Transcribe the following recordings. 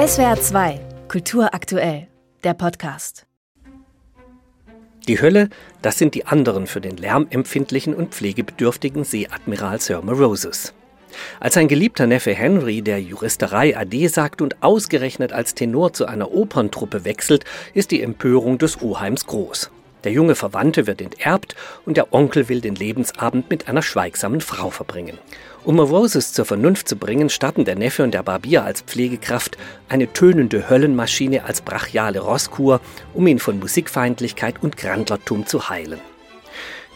SWR 2, Kultur aktuell, der Podcast. Die Hölle, das sind die anderen für den lärmempfindlichen und pflegebedürftigen Seeadmiral Sir Morosus. Als sein geliebter Neffe Henry der Juristerei Ade sagt und ausgerechnet als Tenor zu einer Operntruppe wechselt, ist die Empörung des Oheims groß. Der junge Verwandte wird enterbt und der Onkel will den Lebensabend mit einer schweigsamen Frau verbringen. Um Roses zur Vernunft zu bringen, starten der Neffe und der Barbier als Pflegekraft eine tönende Höllenmaschine als brachiale Rosskur, um ihn von Musikfeindlichkeit und Grandlertum zu heilen.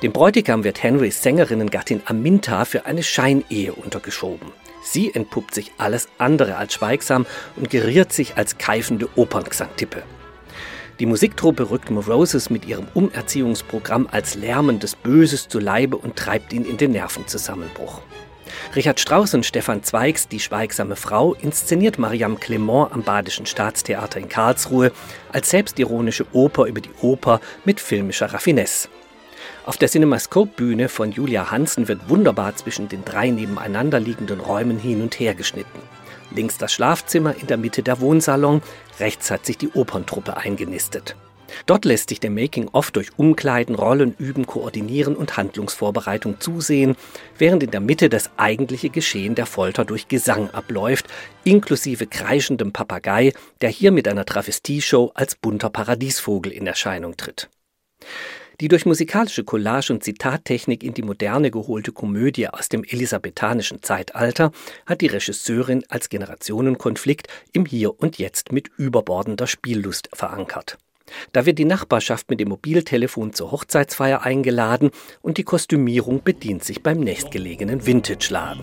Dem Bräutigam wird Henrys Sängerinnengattin Aminta für eine Scheinehe untergeschoben. Sie entpuppt sich alles andere als schweigsam und geriert sich als keifende Operngesangtippe. Die Musiktruppe rückt Moroses mit ihrem Umerziehungsprogramm als lärmendes Böses zu Leibe und treibt ihn in den Nervenzusammenbruch. Richard Strauss und Stefan Zweigs Die schweigsame Frau inszeniert Mariam Clement am Badischen Staatstheater in Karlsruhe als selbstironische Oper über die Oper mit filmischer Raffinesse. Auf der Cinemascope-Bühne von Julia Hansen wird wunderbar zwischen den drei nebeneinander liegenden Räumen hin und her geschnitten. Links das Schlafzimmer, in der Mitte der Wohnsalon, rechts hat sich die Operntruppe eingenistet. Dort lässt sich der Making-of durch Umkleiden, Rollen üben, Koordinieren und Handlungsvorbereitung zusehen, während in der Mitte das eigentliche Geschehen der Folter durch Gesang abläuft, inklusive kreischendem Papagei, der hier mit einer Travestieshow als bunter Paradiesvogel in Erscheinung tritt. Die durch musikalische Collage und Zitattechnik in die Moderne geholte Komödie aus dem elisabethanischen Zeitalter hat die Regisseurin als Generationenkonflikt im Hier und Jetzt mit überbordender Spiellust verankert. Da wird die Nachbarschaft mit dem Mobiltelefon zur Hochzeitsfeier eingeladen und die Kostümierung bedient sich beim nächstgelegenen Vintage-Laden.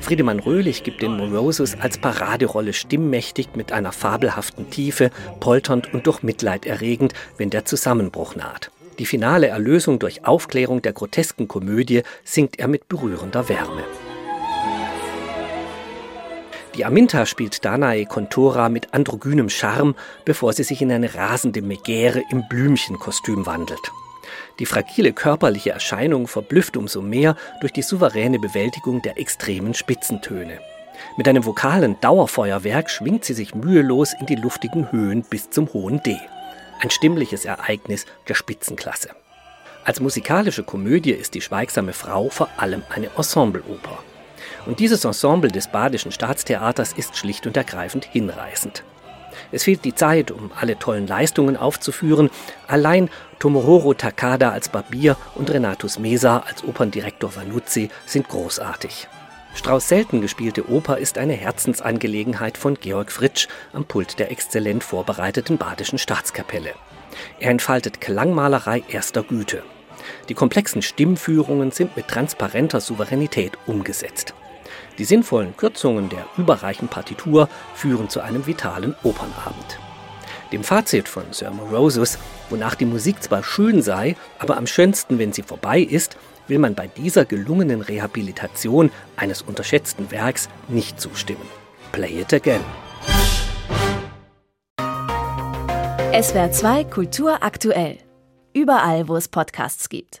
Friedemann Röhlich gibt den Morosus als Paraderolle stimmmächtig mit einer fabelhaften Tiefe, polternd und durch Mitleid erregend, wenn der Zusammenbruch naht. Die finale Erlösung durch Aufklärung der grotesken Komödie singt er mit berührender Wärme. Die Aminta spielt Danae Contora mit androgynem Charme, bevor sie sich in eine rasende Megäre im Blümchenkostüm wandelt. Die fragile körperliche Erscheinung verblüfft umso mehr durch die souveräne Bewältigung der extremen Spitzentöne. Mit einem vokalen Dauerfeuerwerk schwingt sie sich mühelos in die luftigen Höhen bis zum hohen D. Ein stimmliches Ereignis der Spitzenklasse. Als musikalische Komödie ist die Schweigsame Frau vor allem eine Ensembleoper. Und dieses Ensemble des Badischen Staatstheaters ist schlicht und ergreifend hinreißend. Es fehlt die Zeit, um alle tollen Leistungen aufzuführen. Allein Tomohoro Takada als Barbier und Renatus Mesa als Operndirektor Vanuzzi sind großartig. Strauß selten gespielte Oper ist eine Herzensangelegenheit von Georg Fritsch am Pult der exzellent vorbereiteten Badischen Staatskapelle. Er entfaltet Klangmalerei erster Güte. Die komplexen Stimmführungen sind mit transparenter Souveränität umgesetzt. Die sinnvollen Kürzungen der überreichen Partitur führen zu einem vitalen Opernabend. Dem Fazit von Sir Morosus, wonach die Musik zwar schön sei, aber am schönsten, wenn sie vorbei ist, will man bei dieser gelungenen Rehabilitation eines unterschätzten Werks nicht zustimmen. Play it again. SWR 2 Kultur aktuell. Überall, wo es Podcasts gibt.